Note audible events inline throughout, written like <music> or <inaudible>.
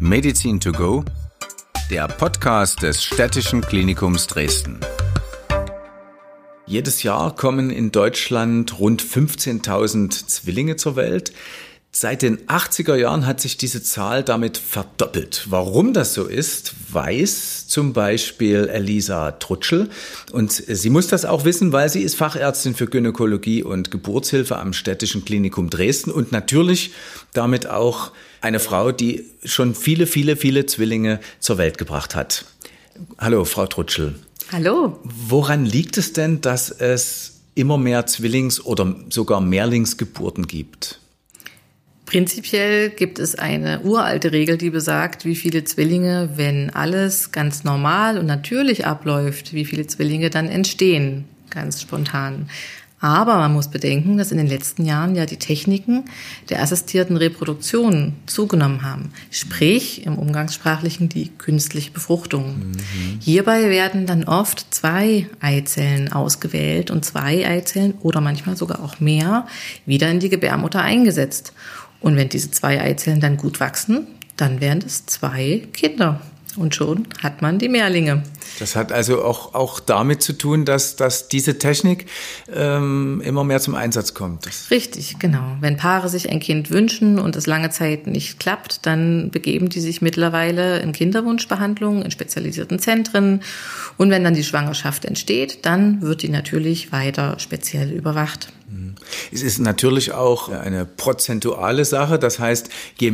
Medizin to go, der Podcast des Städtischen Klinikums Dresden. Jedes Jahr kommen in Deutschland rund 15.000 Zwillinge zur Welt. Seit den 80er Jahren hat sich diese Zahl damit verdoppelt. Warum das so ist, weiß zum Beispiel Elisa Trutschel. Und sie muss das auch wissen, weil sie ist Fachärztin für Gynäkologie und Geburtshilfe am Städtischen Klinikum Dresden und natürlich damit auch eine Frau, die schon viele, viele, viele Zwillinge zur Welt gebracht hat. Hallo, Frau Trutschel. Hallo. Woran liegt es denn, dass es immer mehr Zwillings- oder sogar Mehrlingsgeburten gibt? Prinzipiell gibt es eine uralte Regel, die besagt, wie viele Zwillinge, wenn alles ganz normal und natürlich abläuft, wie viele Zwillinge dann entstehen, ganz spontan. Aber man muss bedenken, dass in den letzten Jahren ja die Techniken der assistierten Reproduktion zugenommen haben. Sprich, im Umgangssprachlichen die künstliche Befruchtung. Mhm. Hierbei werden dann oft zwei Eizellen ausgewählt und zwei Eizellen oder manchmal sogar auch mehr wieder in die Gebärmutter eingesetzt. Und wenn diese zwei Eizellen dann gut wachsen, dann wären es zwei Kinder. Und schon hat man die Mehrlinge. Das hat also auch, auch damit zu tun, dass, dass diese Technik ähm, immer mehr zum Einsatz kommt. Richtig, genau. Wenn Paare sich ein Kind wünschen und es lange Zeit nicht klappt, dann begeben die sich mittlerweile in Kinderwunschbehandlungen, in spezialisierten Zentren. Und wenn dann die Schwangerschaft entsteht, dann wird die natürlich weiter speziell überwacht. Es ist natürlich auch eine prozentuale Sache. Das heißt, je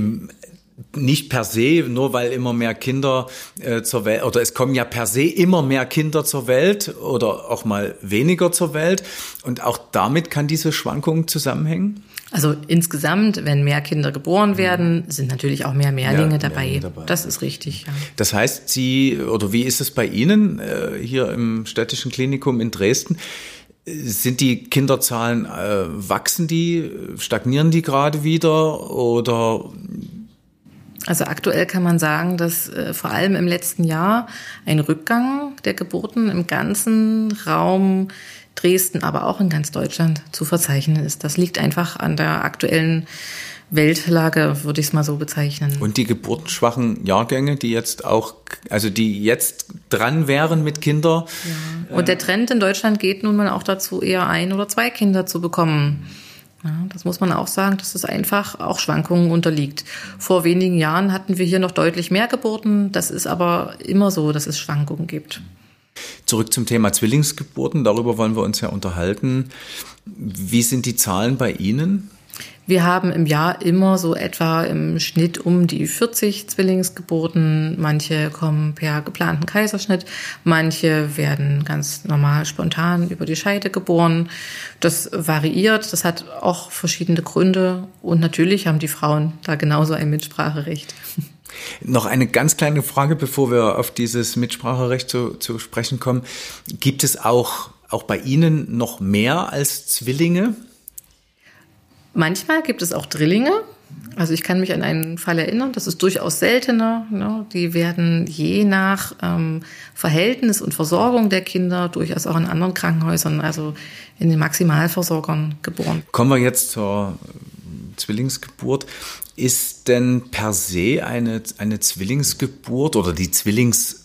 nicht per se, nur weil immer mehr Kinder äh, zur Welt, oder es kommen ja per se immer mehr Kinder zur Welt oder auch mal weniger zur Welt. Und auch damit kann diese Schwankung zusammenhängen? Also insgesamt, wenn mehr Kinder geboren werden, sind natürlich auch mehr Mehrlinge, ja, dabei. Mehrlinge dabei. Das ist richtig. Ja. Das heißt, Sie, oder wie ist es bei Ihnen äh, hier im städtischen Klinikum in Dresden? Sind die Kinderzahlen, äh, wachsen die, stagnieren die gerade wieder oder also aktuell kann man sagen, dass äh, vor allem im letzten Jahr ein Rückgang der Geburten im ganzen Raum Dresden, aber auch in ganz Deutschland zu verzeichnen ist. Das liegt einfach an der aktuellen Weltlage, würde ich es mal so bezeichnen. Und die geburtenschwachen Jahrgänge, die jetzt auch, also die jetzt dran wären mit Kindern. Ja. Und der Trend in Deutschland geht nun mal auch dazu, eher ein oder zwei Kinder zu bekommen. Ja, das muss man auch sagen, dass es einfach auch Schwankungen unterliegt. Vor wenigen Jahren hatten wir hier noch deutlich mehr Geburten. Das ist aber immer so, dass es Schwankungen gibt. Zurück zum Thema Zwillingsgeburten. Darüber wollen wir uns ja unterhalten. Wie sind die Zahlen bei Ihnen? Wir haben im Jahr immer so etwa im Schnitt um die 40 Zwillingsgeburten. Manche kommen per geplanten Kaiserschnitt, manche werden ganz normal spontan über die Scheide geboren. Das variiert, das hat auch verschiedene Gründe und natürlich haben die Frauen da genauso ein Mitspracherecht. Noch eine ganz kleine Frage, bevor wir auf dieses Mitspracherecht zu, zu sprechen kommen. Gibt es auch, auch bei Ihnen noch mehr als Zwillinge? Manchmal gibt es auch Drillinge. Also ich kann mich an einen Fall erinnern, das ist durchaus seltener. Ne? Die werden je nach ähm, Verhältnis und Versorgung der Kinder durchaus auch in anderen Krankenhäusern, also in den Maximalversorgern geboren. Kommen wir jetzt zur Zwillingsgeburt. Ist denn per se eine, eine Zwillingsgeburt oder die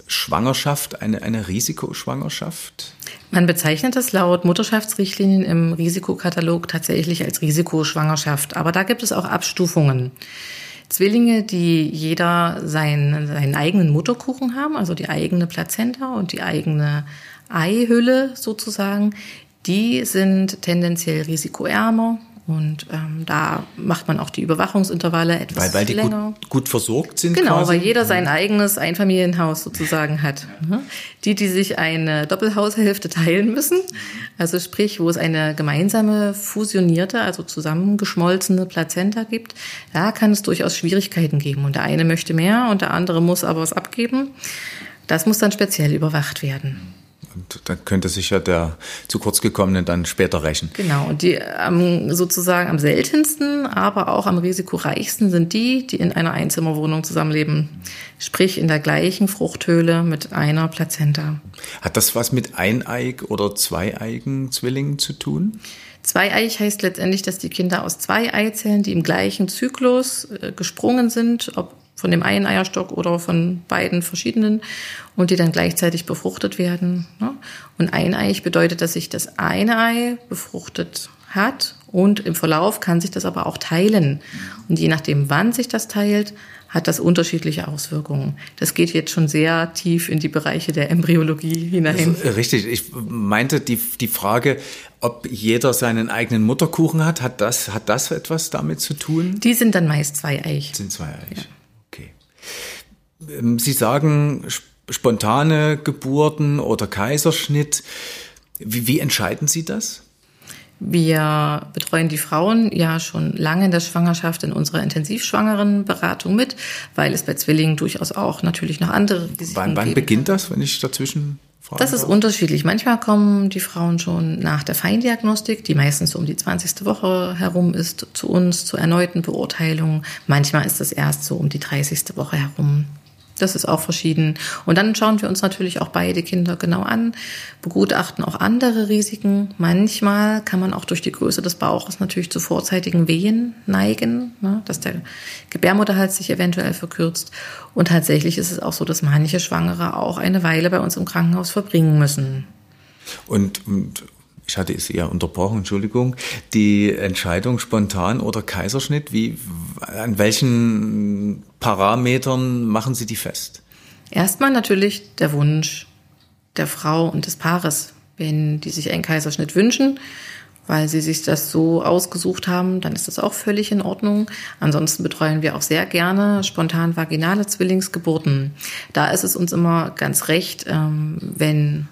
Zwillingsschwangerschaft eine, eine Risikoschwangerschaft? Man bezeichnet es laut Mutterschaftsrichtlinien im Risikokatalog tatsächlich als Risikoschwangerschaft. Aber da gibt es auch Abstufungen. Zwillinge, die jeder seinen, seinen eigenen Mutterkuchen haben, also die eigene Plazenta und die eigene Eihülle sozusagen, die sind tendenziell risikoärmer und ähm, da macht man auch die Überwachungsintervalle etwas weil, weil die länger. Gut, gut versorgt sind. Genau, quasi. weil jeder sein eigenes Einfamilienhaus sozusagen hat. Ne? Die, die sich eine Doppelhaushälfte <laughs> teilen müssen, also sprich, wo es eine gemeinsame fusionierte, also zusammengeschmolzene Plazenta gibt, da kann es durchaus Schwierigkeiten geben. Und der eine möchte mehr und der andere muss aber was abgeben. Das muss dann speziell überwacht werden. Und dann könnte sich ja der zu kurz gekommene dann später rächen. Genau. Und die ähm, sozusagen am seltensten, aber auch am risikoreichsten sind die, die in einer Einzimmerwohnung zusammenleben. Sprich in der gleichen Fruchthöhle mit einer Plazenta. Hat das was mit eineig oder zweieigen Zwillingen zu tun? Zweieich heißt letztendlich, dass die Kinder aus zwei Eizellen, die im gleichen Zyklus äh, gesprungen sind, ob von dem einen Eierstock oder von beiden verschiedenen und die dann gleichzeitig befruchtet werden. Ne? Und eineich bedeutet, dass sich das eine Ei befruchtet hat und im Verlauf kann sich das aber auch teilen. Und je nachdem, wann sich das teilt, hat das unterschiedliche Auswirkungen. Das geht jetzt schon sehr tief in die Bereiche der Embryologie hinein. richtig. Ich meinte die, die Frage, ob jeder seinen eigenen Mutterkuchen hat, hat das, hat das etwas damit zu tun? Die sind dann meist zweieich. Sind zweieich. Ja. Ähm, Sie sagen spontane Geburten oder Kaiserschnitt. Wie, wie entscheiden Sie das? Wir betreuen die Frauen ja schon lange in der Schwangerschaft in unserer Intensivschwangerenberatung mit, weil es bei Zwillingen durchaus auch natürlich noch andere Risiken Wann, wann beginnt das, wenn ich dazwischen frage? Das ist unterschiedlich. Manchmal kommen die Frauen schon nach der Feindiagnostik, die meistens so um die 20. Woche herum ist, zu uns zur erneuten Beurteilung. Manchmal ist es erst so um die 30. Woche herum. Das ist auch verschieden. Und dann schauen wir uns natürlich auch beide Kinder genau an, begutachten auch andere Risiken. Manchmal kann man auch durch die Größe des Bauches natürlich zu vorzeitigen Wehen neigen, ne, dass der Gebärmutterhals sich eventuell verkürzt. Und tatsächlich ist es auch so, dass manche Schwangere auch eine Weile bei uns im Krankenhaus verbringen müssen. Und, und ich hatte es eher unterbrochen, Entschuldigung, die Entscheidung spontan oder Kaiserschnitt, wie, an welchen Parametern machen Sie die fest? Erstmal natürlich der Wunsch der Frau und des Paares. Wenn die sich einen Kaiserschnitt wünschen, weil sie sich das so ausgesucht haben, dann ist das auch völlig in Ordnung. Ansonsten betreuen wir auch sehr gerne spontan vaginale Zwillingsgeburten. Da ist es uns immer ganz recht, ähm, wenn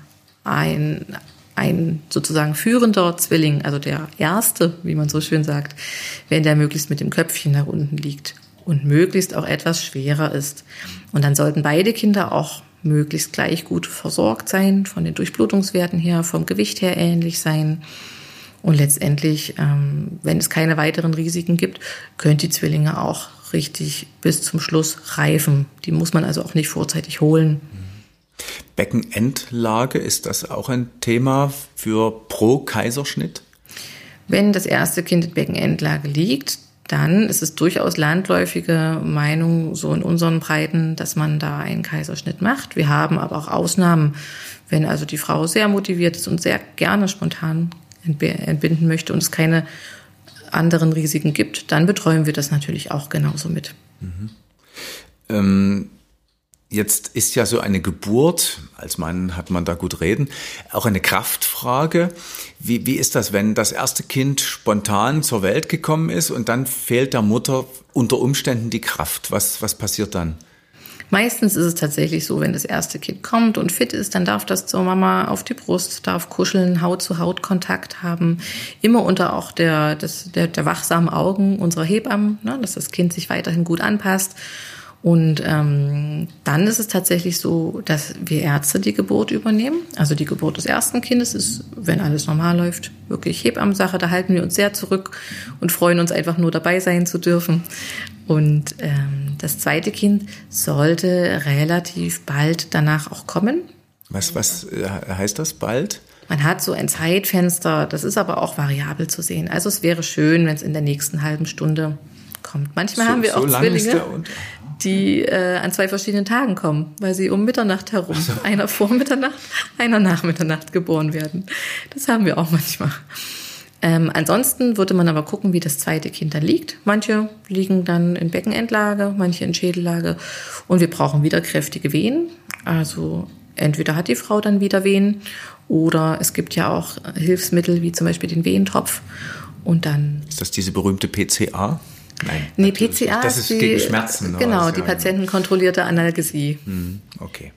ein ein sozusagen führender Zwilling, also der erste, wie man so schön sagt, wenn der möglichst mit dem Köpfchen nach unten liegt und möglichst auch etwas schwerer ist. Und dann sollten beide Kinder auch möglichst gleich gut versorgt sein, von den Durchblutungswerten her, vom Gewicht her ähnlich sein. Und letztendlich, ähm, wenn es keine weiteren Risiken gibt, können die Zwillinge auch richtig bis zum Schluss reifen. Die muss man also auch nicht vorzeitig holen. Beckenendlage, ist das auch ein Thema für Pro-Kaiserschnitt? Wenn das erste Kind in Beckenendlage liegt, dann ist es durchaus landläufige Meinung so in unseren Breiten, dass man da einen Kaiserschnitt macht. Wir haben aber auch Ausnahmen, wenn also die Frau sehr motiviert ist und sehr gerne spontan entbinden möchte und es keine anderen Risiken gibt, dann betreuen wir das natürlich auch genauso mit. Mhm. Ähm Jetzt ist ja so eine Geburt, als Mann hat man da gut reden, auch eine Kraftfrage. Wie, wie ist das, wenn das erste Kind spontan zur Welt gekommen ist und dann fehlt der Mutter unter Umständen die Kraft? Was, was passiert dann? Meistens ist es tatsächlich so, wenn das erste Kind kommt und fit ist, dann darf das zur Mama auf die Brust, darf kuscheln, Haut-zu-Haut-Kontakt haben. Immer unter auch der, des, der, der wachsamen Augen unserer Hebammen, ne, dass das Kind sich weiterhin gut anpasst. Und ähm, dann ist es tatsächlich so, dass wir Ärzte die Geburt übernehmen. Also die Geburt des ersten Kindes ist, wenn alles normal läuft, wirklich Hebammensache. Da halten wir uns sehr zurück und freuen uns einfach nur dabei sein zu dürfen. Und ähm, das zweite Kind sollte relativ bald danach auch kommen. Was, was äh, heißt das bald? Man hat so ein Zeitfenster, das ist aber auch variabel zu sehen. Also es wäre schön, wenn es in der nächsten halben Stunde kommt. Manchmal so, haben wir auch so Zwillinge die äh, an zwei verschiedenen Tagen kommen, weil sie um Mitternacht herum, so. einer vor Mitternacht, einer nach Mitternacht geboren werden. Das haben wir auch manchmal. Ähm, ansonsten würde man aber gucken, wie das zweite Kind dann liegt. Manche liegen dann in Beckenendlage, manche in Schädellage und wir brauchen wieder kräftige Wehen. Also entweder hat die Frau dann wieder Wehen oder es gibt ja auch Hilfsmittel wie zum Beispiel den Wehentropf und dann. Ist das diese berühmte PCA? Nein. Nee, PCA das ist, die, gegen Schmerzen. Genau, die patientenkontrollierte Analgesie. Hm, okay.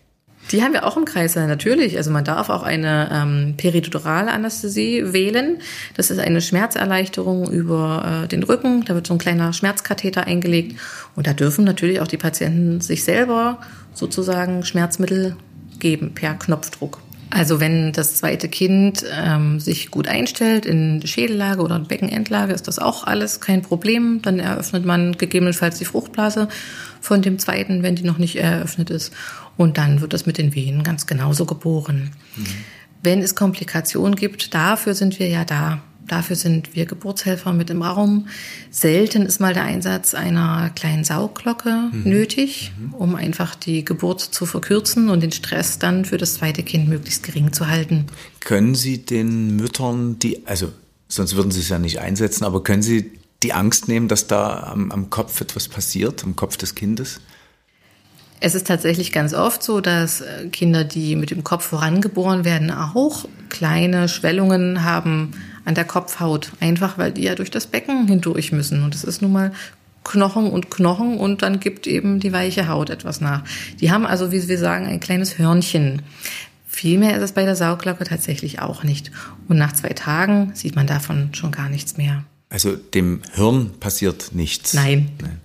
Die haben wir auch im Kreis, natürlich. Also man darf auch eine ähm, peridurale Anästhesie wählen. Das ist eine Schmerzerleichterung über äh, den Rücken. Da wird so ein kleiner Schmerzkatheter eingelegt. Und da dürfen natürlich auch die Patienten sich selber sozusagen Schmerzmittel geben per Knopfdruck. Also wenn das zweite Kind ähm, sich gut einstellt in Schädellage oder Beckenendlage, ist das auch alles kein Problem. Dann eröffnet man gegebenenfalls die Fruchtblase von dem zweiten, wenn die noch nicht eröffnet ist. Und dann wird das mit den Venen ganz genauso geboren. Mhm. Wenn es Komplikationen gibt, dafür sind wir ja da. Dafür sind wir Geburtshelfer mit im Raum. Selten ist mal der Einsatz einer kleinen Saugglocke mhm. nötig, um einfach die Geburt zu verkürzen und den Stress dann für das zweite Kind möglichst gering zu halten. Können Sie den Müttern, die, also sonst würden Sie es ja nicht einsetzen, aber können Sie die Angst nehmen, dass da am, am Kopf etwas passiert, am Kopf des Kindes? Es ist tatsächlich ganz oft so, dass äh, Kinder, die mit dem Kopf vorangeboren werden, auch kleine Schwellungen haben an der Kopfhaut. Einfach weil die ja durch das Becken hindurch müssen. Und es ist nun mal Knochen und Knochen und dann gibt eben die weiche Haut etwas nach. Die haben also, wie wir sagen, ein kleines Hörnchen. Vielmehr ist es bei der Sauglocke tatsächlich auch nicht. Und nach zwei Tagen sieht man davon schon gar nichts mehr. Also dem Hirn passiert nichts. Nein. Nein.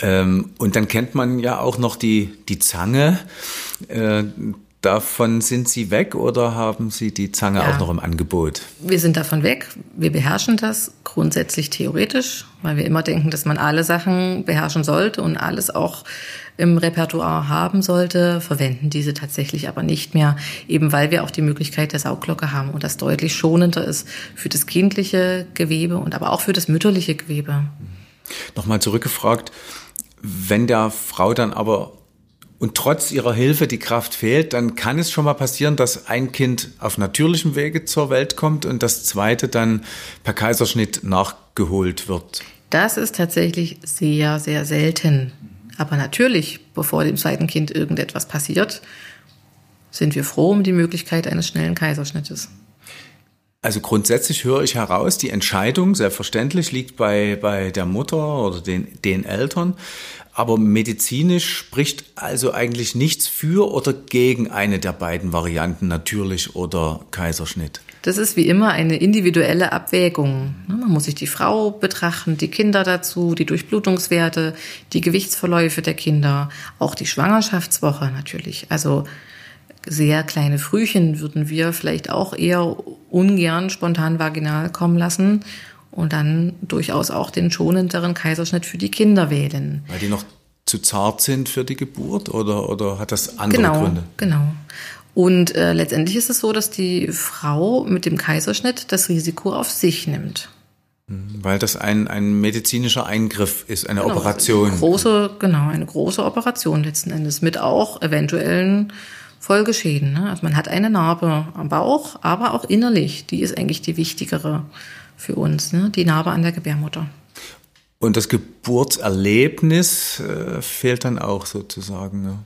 Ähm, und dann kennt man ja auch noch die, die Zange. Äh, davon sind Sie weg oder haben Sie die Zange ja. auch noch im Angebot? Wir sind davon weg. Wir beherrschen das grundsätzlich theoretisch, weil wir immer denken, dass man alle Sachen beherrschen sollte und alles auch im Repertoire haben sollte, verwenden diese tatsächlich aber nicht mehr, eben weil wir auch die Möglichkeit der Saugglocke haben und das deutlich schonender ist für das kindliche Gewebe und aber auch für das mütterliche Gewebe. Nochmal zurückgefragt, wenn der Frau dann aber und trotz ihrer Hilfe die Kraft fehlt, dann kann es schon mal passieren, dass ein Kind auf natürlichem Wege zur Welt kommt und das zweite dann per Kaiserschnitt nachgeholt wird. Das ist tatsächlich sehr, sehr selten. Aber natürlich, bevor dem zweiten Kind irgendetwas passiert, sind wir froh um die Möglichkeit eines schnellen Kaiserschnittes. Also grundsätzlich höre ich heraus, die Entscheidung, selbstverständlich, liegt bei, bei der Mutter oder den, den Eltern. Aber medizinisch spricht also eigentlich nichts für oder gegen eine der beiden Varianten, natürlich oder Kaiserschnitt. Das ist wie immer eine individuelle Abwägung. Ne, man muss sich die Frau betrachten, die Kinder dazu, die Durchblutungswerte, die Gewichtsverläufe der Kinder, auch die Schwangerschaftswoche natürlich. Also sehr kleine Frühchen würden wir vielleicht auch eher ungern spontan vaginal kommen lassen und dann durchaus auch den schonenderen Kaiserschnitt für die Kinder wählen. Weil die noch zu zart sind für die Geburt oder, oder hat das andere genau, Gründe? Genau. Und äh, letztendlich ist es so, dass die Frau mit dem Kaiserschnitt das Risiko auf sich nimmt. Mhm, weil das ein, ein medizinischer Eingriff ist, eine genau, Operation. Eine große, genau, eine große Operation letzten Endes mit auch eventuellen Folgeschäden. Ne? Also man hat eine Narbe am Bauch, aber auch innerlich. Die ist eigentlich die wichtigere für uns, ne? die Narbe an der Gebärmutter. Und das Geburtserlebnis äh, fehlt dann auch sozusagen. Ne?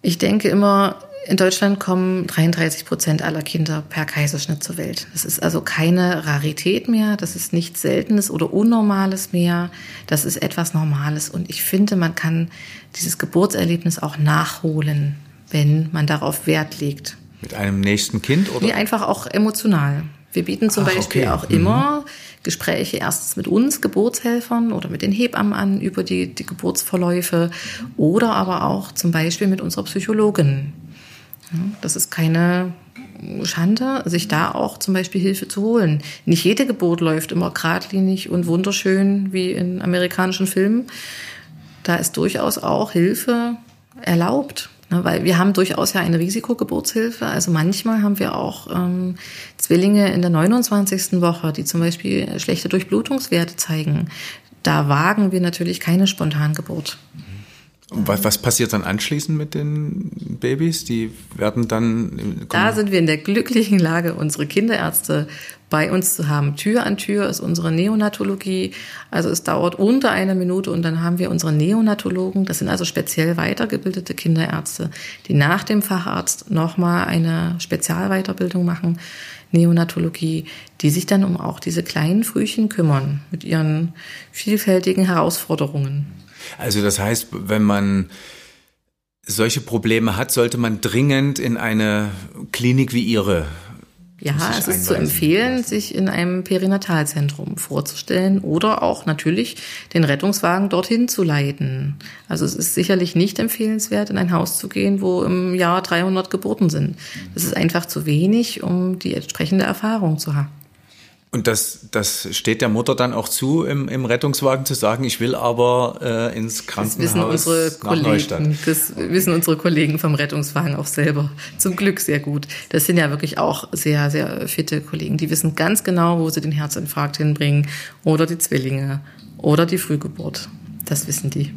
Ich denke immer, in Deutschland kommen 33 Prozent aller Kinder per Kaiserschnitt zur Welt. Das ist also keine Rarität mehr, das ist nichts Seltenes oder Unnormales mehr, das ist etwas Normales. Und ich finde, man kann dieses Geburtserlebnis auch nachholen wenn man darauf Wert legt. Mit einem nächsten Kind oder? Wie einfach auch emotional. Wir bieten zum Ach, Beispiel okay. auch mhm. immer Gespräche erstens mit uns Geburtshelfern oder mit den Hebammen an über die, die Geburtsverläufe oder aber auch zum Beispiel mit unserer Psychologin. Das ist keine Schande, sich da auch zum Beispiel Hilfe zu holen. Nicht jede Geburt läuft immer geradlinig und wunderschön wie in amerikanischen Filmen. Da ist durchaus auch Hilfe erlaubt. Ne, weil wir haben durchaus ja eine Risikogeburtshilfe. Also manchmal haben wir auch ähm, Zwillinge in der 29. Woche, die zum Beispiel schlechte Durchblutungswerte zeigen. Da wagen wir natürlich keine Spontangeburt. Was, was passiert dann anschließend mit den Babys? Die werden dann. Da sind wir in der glücklichen Lage, unsere Kinderärzte bei uns zu haben. Tür an Tür ist unsere Neonatologie. Also es dauert unter einer Minute und dann haben wir unsere Neonatologen. Das sind also speziell weitergebildete Kinderärzte, die nach dem Facharzt nochmal eine Spezialweiterbildung machen. Neonatologie, die sich dann um auch diese kleinen Frühchen kümmern mit ihren vielfältigen Herausforderungen. Also das heißt, wenn man solche Probleme hat, sollte man dringend in eine Klinik wie Ihre ja, es ist zu empfehlen, sich in einem Perinatalzentrum vorzustellen oder auch natürlich den Rettungswagen dorthin zu leiten. Also es ist sicherlich nicht empfehlenswert, in ein Haus zu gehen, wo im Jahr 300 Geburten sind. Das ist einfach zu wenig, um die entsprechende Erfahrung zu haben. Und das, das steht der Mutter dann auch zu, im, im Rettungswagen zu sagen, ich will aber äh, ins Krankenhaus das wissen unsere nach Kollegen, Neustadt. Das wissen unsere Kollegen vom Rettungswagen auch selber. Zum Glück sehr gut. Das sind ja wirklich auch sehr, sehr fitte Kollegen. Die wissen ganz genau, wo sie den Herzinfarkt hinbringen oder die Zwillinge oder die Frühgeburt. Das wissen die.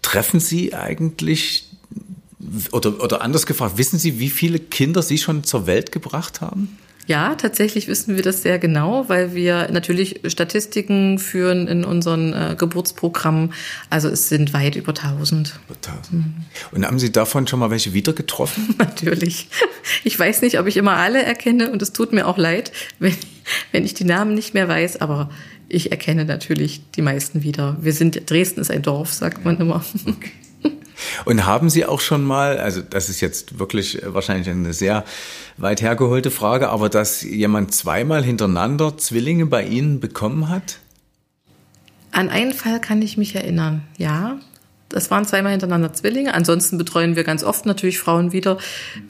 Treffen Sie eigentlich, oder, oder anders gefragt, wissen Sie, wie viele Kinder Sie schon zur Welt gebracht haben? Ja, tatsächlich wissen wir das sehr genau, weil wir natürlich Statistiken führen in unseren äh, Geburtsprogrammen. Also es sind weit über 1000. Über 1000. Mhm. Und haben Sie davon schon mal welche wieder getroffen? <laughs> natürlich. Ich weiß nicht, ob ich immer alle erkenne und es tut mir auch leid, wenn, wenn ich die Namen nicht mehr weiß, aber ich erkenne natürlich die meisten wieder. Wir sind, Dresden ist ein Dorf, sagt man immer. Okay. Und haben Sie auch schon mal, also das ist jetzt wirklich wahrscheinlich eine sehr weit hergeholte Frage, aber dass jemand zweimal hintereinander Zwillinge bei Ihnen bekommen hat? An einen Fall kann ich mich erinnern, ja. Das waren zweimal hintereinander Zwillinge. Ansonsten betreuen wir ganz oft natürlich Frauen wieder,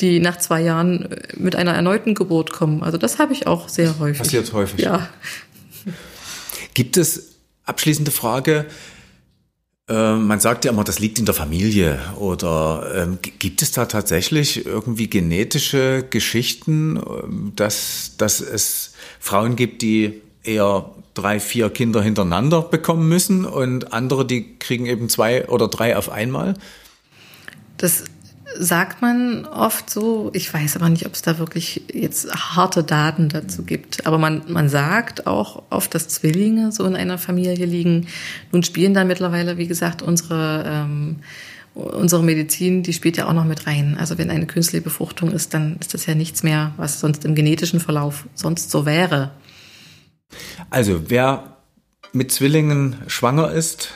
die nach zwei Jahren mit einer erneuten Geburt kommen. Also das habe ich auch sehr häufig. Passiert häufig. Ja. Gibt es, abschließende Frage, man sagt ja immer, das liegt in der Familie. Oder ähm, gibt es da tatsächlich irgendwie genetische Geschichten, ähm, dass, dass es Frauen gibt, die eher drei, vier Kinder hintereinander bekommen müssen und andere, die kriegen eben zwei oder drei auf einmal? Das sagt man oft so. Ich weiß aber nicht, ob es da wirklich jetzt harte Daten dazu gibt. Aber man, man sagt auch oft, dass Zwillinge so in einer Familie liegen. Nun spielen da mittlerweile, wie gesagt, unsere, ähm, unsere Medizin, die spielt ja auch noch mit rein. Also wenn eine künstliche Befruchtung ist, dann ist das ja nichts mehr, was sonst im genetischen Verlauf sonst so wäre. Also wer mit Zwillingen schwanger ist,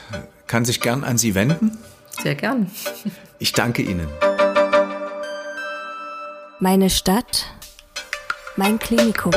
kann sich gern an Sie wenden. Sehr gern. Ich danke Ihnen. Meine Stadt, mein Klinikum.